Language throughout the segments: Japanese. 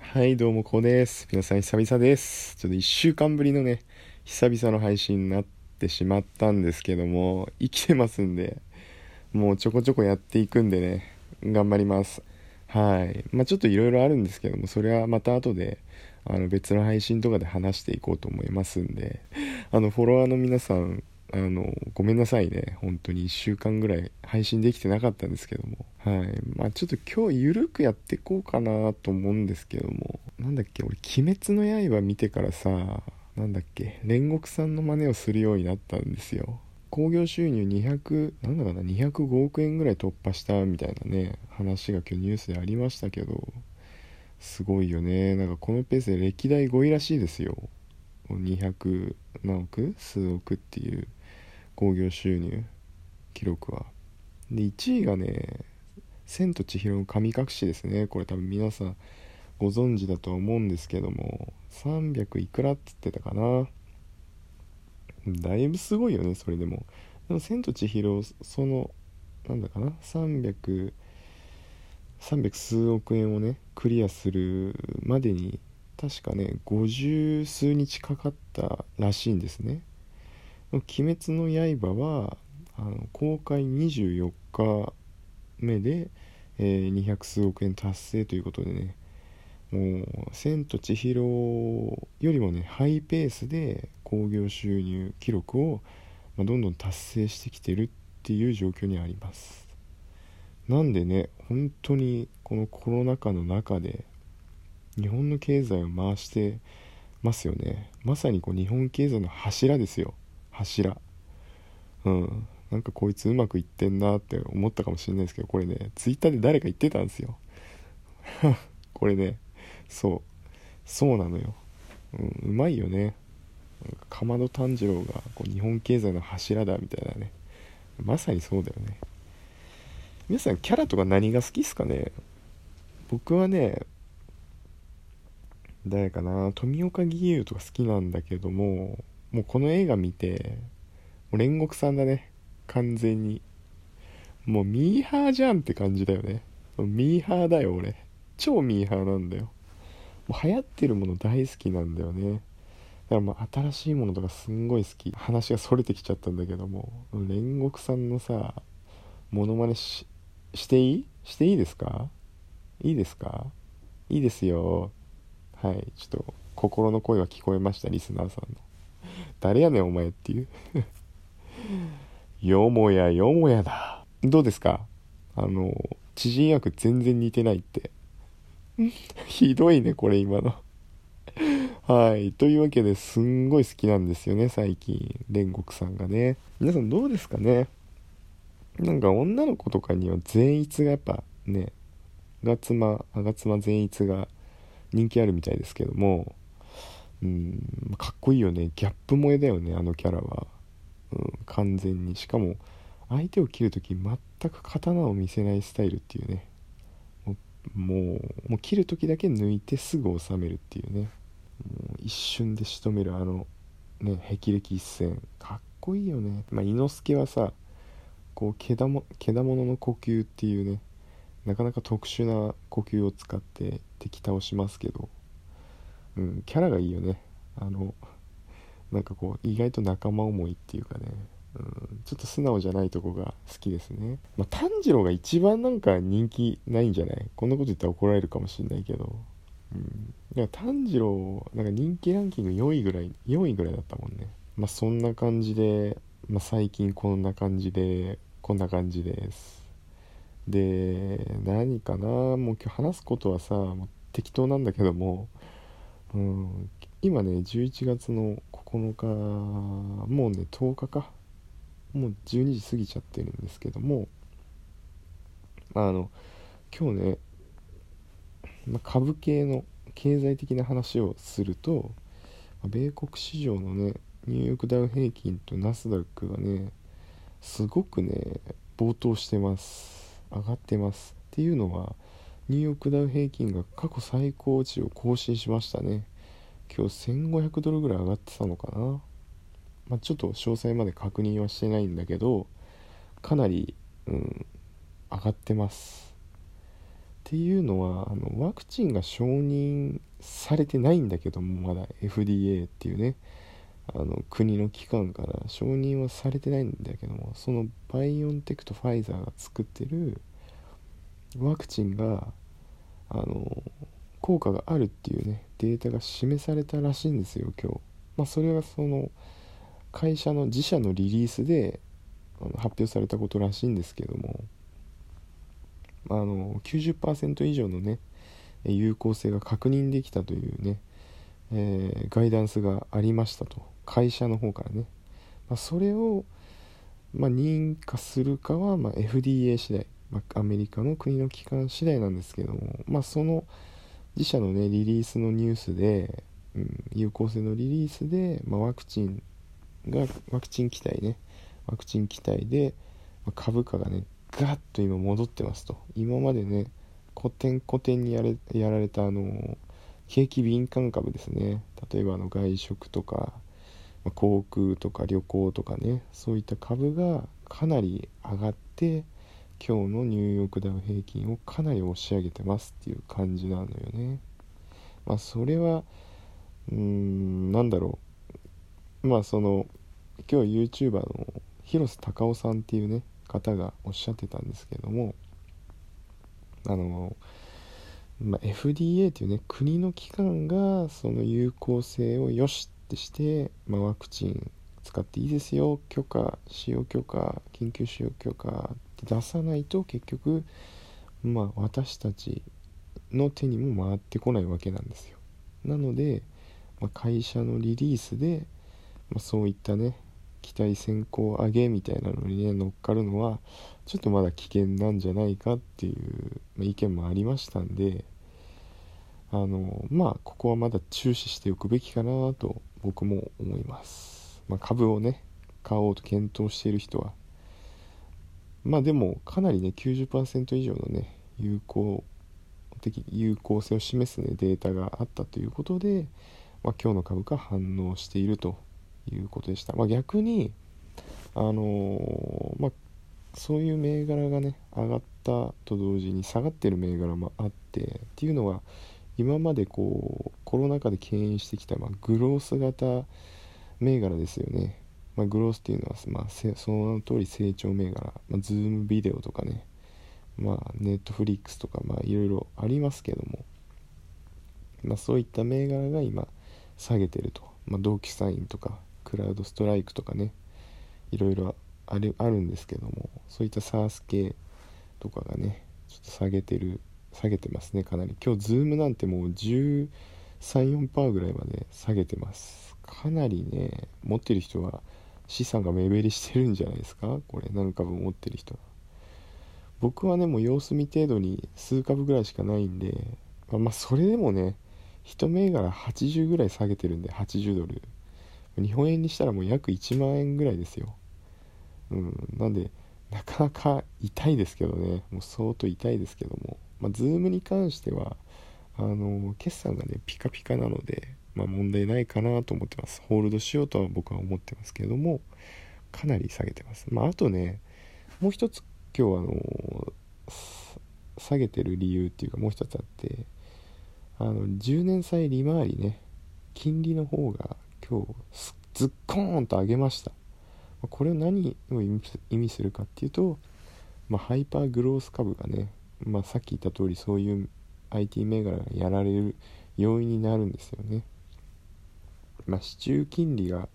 はいどうもこうです。皆さん久々です。ちょっと1週間ぶりのね久々の配信になってしまったんですけども生きてますんでもうちょこちょこやっていくんでね頑張ります。はい。まあちょっといろいろあるんですけどもそれはまた後であの別の配信とかで話していこうと思いますんであのフォロワーの皆さんあのごめんなさいね。本当に1週間ぐらい配信できてなかったんですけども。はい。まあちょっと今日ゆるくやっていこうかなと思うんですけども。なんだっけ俺「鬼滅の刃」見てからさなんだっけ煉獄さんの真似をするようになったんですよ。興行収入200なんだかな205億円ぐらい突破したみたいなね話が今日ニュースでありましたけど。すごいよね。なんかこのペースで歴代5位らしいですよ。200何億？数億っていう。興行収入記録は。で1位がね「千と千尋の神隠し」ですね。これ多分皆さんご存知だとは思うんですけども300いくらっつってたかな。だいぶすごいよねそれでも。でも「千と千尋」そのなんだかな300 300数億円をねクリアするまでに確かね50数日かかったらしいんですね「鬼滅の刃は」あの公開24日目で、えー、200数億円達成ということでねもう「千と千尋」よりもねハイペースで興行収入記録を、まあ、どんどん達成してきてるっていう状況にあります。なんでね本当にこのコロナ禍の中で日本の経済を回してますよね。まさにこう日本経済の柱ですよ。柱。うん。なんかこいつうまくいってんなって思ったかもしれないですけどこれねツイッターで誰か言ってたんですよ。これねそう。そうなのよ、うん、うまいよね。かまど炭治郎がこう日本経済の柱だみたいなね。まさにそうだよね。皆さんキャラとか何が好きっすかね？僕はね誰かな？富岡義勇とか好きなんだけどももうこの映画見てもう煉獄さんだね。完全に。もうミーハーじゃんって感じだよね。ミーハーだよ俺。超ミーハーなんだよ。もう流行ってるもの大好きなんだよね。だからまあ新しいものとかすんごい好き。話がそれてきちゃったんだけども煉獄さんのさモノマネししていい？していいですか？いいですか？いいですよ。はい。ちょっと心の声が聞こえましたリスナーさんの。誰やねんお前っていう。よもやよもやだ。どうですか？あの知人役全然似てないって。ひどいねこれ今の。はい。というわけですんごい好きなんですよね最近煉獄さんがね。皆さんどうですかね？なんか女の子とかには善逸がやっぱね吾妻吾妻善逸が人気あるみたいですけども。うん。かっこいいよね。ギャップ萌えだよねあのキャラは、うん、完全に。しかも相手を切る時全く刀を見せないスタイルっていうね。もうもう切る時だけ抜いてすぐ収めるっていうね。もう一瞬で仕留めるあのね霹靂一閃。かっこいいよね。まあ伊之助はさこう毛玉毛玉の呼吸っていうねなかなか特殊な呼吸を使って敵倒しますけど、うん、キャラがいいよね。あのなんかこう意外と仲間思いっていうかね、うん、ちょっと素直じゃないとこが好きですね、まあ、炭治郎が一番なんか人気ないんじゃない？こんなこと言ったら怒られるかもしれないけど、うん、いや炭治郎なんか人気ランキング4位ぐらい4位ぐらいだったもんね。まあそんな感じで、まあ、最近こんな感じでこんな感じです。で何かな？もう今日話すことはさもう適当なんだけども、うん、今ね11月の9日もうね10日か。もう12時過ぎちゃってるんですけどもあの今日ね、株系の経済的な話をすると、米国市場のねニューヨークダウ平均とナスダックがねすごくね暴騰してます。上がってます。っていうのはニューヨークダウ平均が過去最高値を更新しましたね。今日1500ドルぐらい上がってたのかな、まあ、ちょっと詳細まで確認はしてないんだけどかなりうん上がってます。っていうのはあのワクチンが承認されてないんだけどもまだ FDA っていうねあの国の機関から承認はされてないんだけどもそのバイオンテクとファイザーが作ってるワクチンがあの効果があるっていうねデータが示されたらしいんですよ今日。まあ、それはその会社の自社のリリースで発表されたことらしいんですけども。あの90%以上のね有効性が確認できたというね、えー、ガイダンスがありましたと。会社の方からね、まあ、それを、まあ、認可するかは、ま FDA 次第、まアメリカの国の機関次第なんですけども、まあ、その自社のねリリースのニュースで、うん、有効性のリリースで、まワクチンがワクチン期待ねワクチン期待で、ま株価がねガッと今戻ってますと。今までね古典古典にやれやられたあの景気敏感株ですね。例えばあの外食とかま航空とか旅行とかねそういった株がかなり上がって今日のニューヨークダウ平均をかなり押し上げてますっていう感じなのよね。まあそれはうーんなんだろう。まあその今日 YouTuber の広瀬隆夫さんっていうね方がおっしゃってたんですけどもあの、まあ、FDA っていうね国の機関がその有効性をよしってして、まあ、ワクチン使っていいですよ許可使用許可緊急使用許可出さないと結局まあ私たちの手にも回ってこないわけなんですよ。なので、まあ、会社のリリースで、まあ、そういったね期待先行上げみたいなのにね乗っかるのはちょっとまだ危険なんじゃないかっていう、ま、意見もありましたんであのまあここはまだ注視しておくべきかなと僕も思います、まあ、株をね買おうと検討している人はまあでもかなりね90%以上のね有効的有効性を示す、ね、データがあったということで、まあ、今日の株価反応しているということでした。まあ、逆に、あのー、まあ、そういう銘柄がね上がったと同時に下がってる銘柄もあってっていうのは今までこうコロナ禍で牽引してきた、まあ、グロース型銘柄ですよね、まあ、 growth っていうのは、まあ、その通り成長銘柄、まあ、 Zoom Video とかねまあ Netflix とかまあいろいろありますけども、まあ、そういった銘柄が今下げてると、まあ、 DocuSign とか CrowdStrike とかねいろいろあるあるんですけどもそういった SARS 系とかがねちょっと下げてる下げてますねかなり。今日 Zoom なんてもう13、4%ぐらいまで下げてます。かなりね持ってる人は資産が目減りしてるんじゃないですか？これ何株持ってる人。は僕はねもう様子見程度に数株ぐらいしかないんでまあ、ま、それでもね1銘柄80ぐらい下げてるんで80ドル。日本円にしたらもう約1万円ぐらいですよ。うん、なんで、なかなか痛いですけどね、もう相当痛いですけども、まあ、ズームに関しては、あの、決算がね、ピカピカなので、まあ、問題ないかなと思ってます。ホールドしようとは僕は思ってますけども、かなり下げてます。まあ、あとね、もう一つ今日あの、下げてる理由っていうかもう一つあって、あの、10年債利回りね、金利の方が今日ズッコーンと上げましたこれは何を意味するかっていうと、まあ、ハイパーグロース株がね、まあ、さっき言った通りそういう IT 銘柄がやられる要因になるんですよね。まあ、市中金利が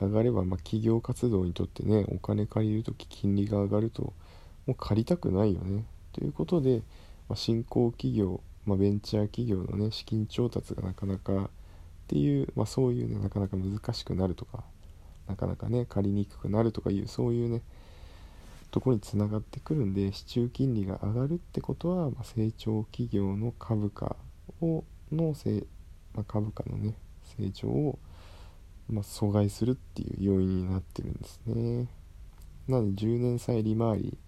上がれば、まあ、企業活動にとってねお金借りる時金利が上がるともう借りたくないよね。ということで、まあ、新興企業、まあ、ベンチャー企業のね資金調達がなかなかっていう、まあ、そういうねなかなか難しくなるとかなかなかね借りにくくなるとかいうそういうねとこにつながってくるんで市中金利が上がるってことは、まあ、成長企業の株価をのせ、まあ、株価のね成長を、ま、阻害するっていう要因になってるんですねなので10年債利回り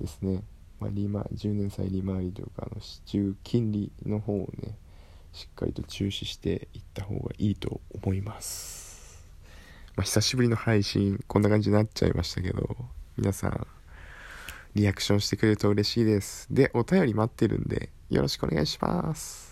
ですね、まあ、利回10年債利回りというかあの市中金利の方をねしっかりと注視していった方がいいと思います。まあ、久しぶりの配信、こんな感じになっちゃいましたけど、皆さん、リアクションしてくれると嬉しいです。で、お便り待ってるんで、よろしくお願いします。